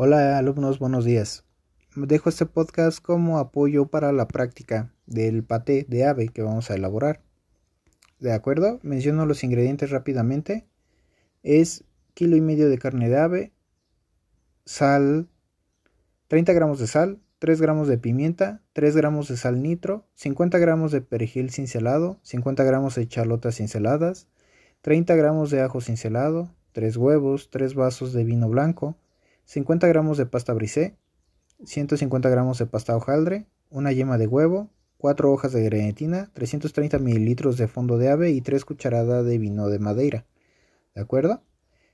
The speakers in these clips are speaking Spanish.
Hola alumnos, buenos días. Dejo este podcast como apoyo para la práctica del paté de ave que vamos a elaborar. ¿De acuerdo? Menciono los ingredientes rápidamente. Es kilo y medio de carne de ave, sal, 30 gramos de sal, 3 gramos de pimienta, 3 gramos de sal nitro, 50 gramos de perejil cincelado, 50 gramos de chalotas cinceladas, 30 gramos de ajo cincelado, 3 huevos, 3 vasos de vino blanco, 50 gramos de pasta brisé, 150 gramos de pasta hojaldre, una yema de huevo, 4 hojas de grenetina, 330 mililitros de fondo de ave y 3 cucharadas de vino de madeira. ¿De acuerdo?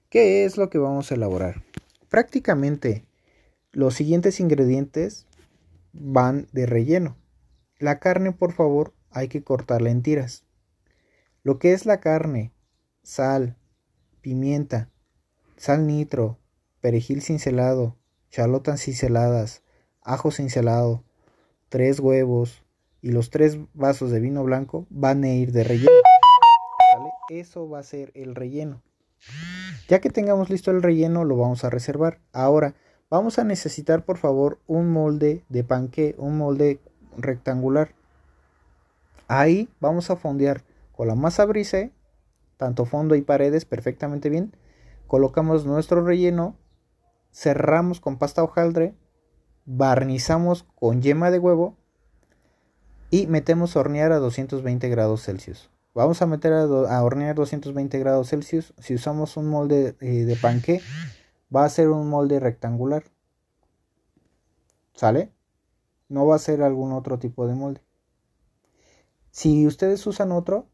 ¿Qué es lo que vamos a elaborar? Prácticamente los siguientes ingredientes van de relleno. La carne, por favor, hay que cortarla en tiras. Lo que es la carne, sal, pimienta, sal nitro, perejil cincelado, chalotas cinceladas, ajo cincelado, tres huevos y los tres vasos de vino blanco van a ir de relleno. Eso va a ser el relleno. Ya que tengamos listo el relleno, lo vamos a reservar. Ahora, vamos a necesitar por favor un molde de panque, un molde rectangular. Ahí vamos a fondear con la masa brise, tanto fondo y paredes perfectamente bien. Colocamos nuestro relleno cerramos con pasta hojaldre, barnizamos con yema de huevo y metemos a hornear a 220 grados Celsius. Vamos a meter a, hornear 220 grados Celsius. Si usamos un molde eh, de panque, va a ser un molde rectangular. ¿Sale? No va a ser algún otro tipo de molde. Si ustedes usan otro,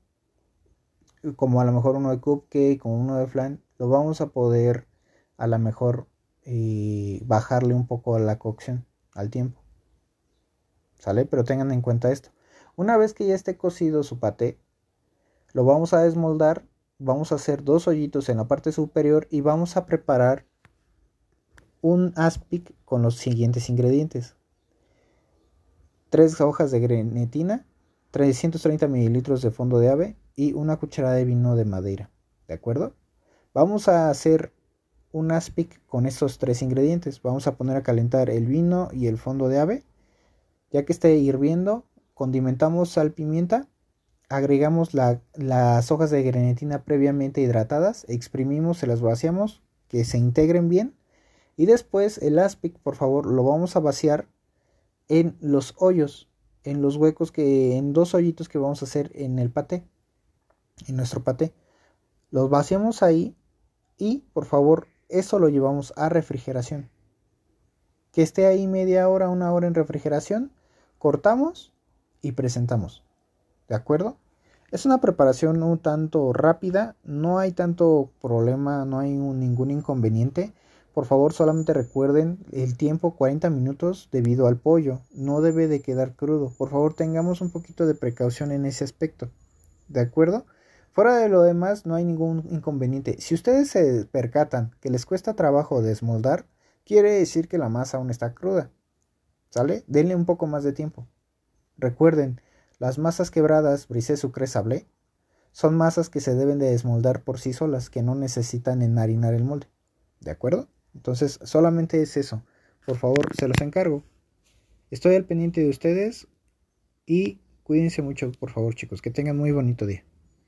como a lo mejor uno de cupcake, como uno de flan, lo vamos a poder a lo mejor y bajarle un poco la cocción al tiempo. ¿Sale? Pero tengan en cuenta esto. Una vez que ya esté cocido su paté, lo vamos a desmoldar. Vamos a hacer dos hoyitos en la parte superior y vamos a preparar un aspic con los siguientes ingredientes. Tres hojas de grenetina, 330 mililitros de fondo de ave y una cucharada de vino de madera. ¿De acuerdo? Vamos a hacer un aspic con estos tres ingredientes. Vamos a poner a calentar el vino y el fondo de ave. Ya que esté hirviendo, condimentamos sal, pimienta, agregamos las hojas de grenetina previamente hidratadas, exprimimos, se las vaciamos, que se integren bien. Y después el aspic, por favor, lo vamos a vaciar en los hoyos, en los huecos que, en dos hoyitos que vamos a hacer en el paté, en nuestro paté. Los vaciamos ahí y por favor eso lo llevamos a refrigeración. Que esté ahí media hora, una hora en refrigeración, cortamos y presentamos. ¿De acuerdo? Es una preparación un tanto rápida, no hay tanto problema, no hay ningún inconveniente. Por favor, solamente recuerden el tiempo 40 minutos debido al pollo. No debe de quedar crudo. Por favor, tengamos un poquito de precaución en ese aspecto. ¿De acuerdo? Fuera de lo demás, no hay ningún inconveniente. Si ustedes se percatan que les cuesta trabajo desmoldar, quiere decir que la masa aún está cruda. ¿Sale? Denle un poco más de tiempo. Recuerden, las masas quebradas, brisé, sucre, sablé, son masas que se deben de desmoldar por sí solas, que no necesitan enharinar el molde. ¿De acuerdo? Entonces, solamente es eso. Por favor, se los encargo. Estoy al pendiente de ustedes y cuídense mucho, por favor, chicos. Que tengan muy bonito día.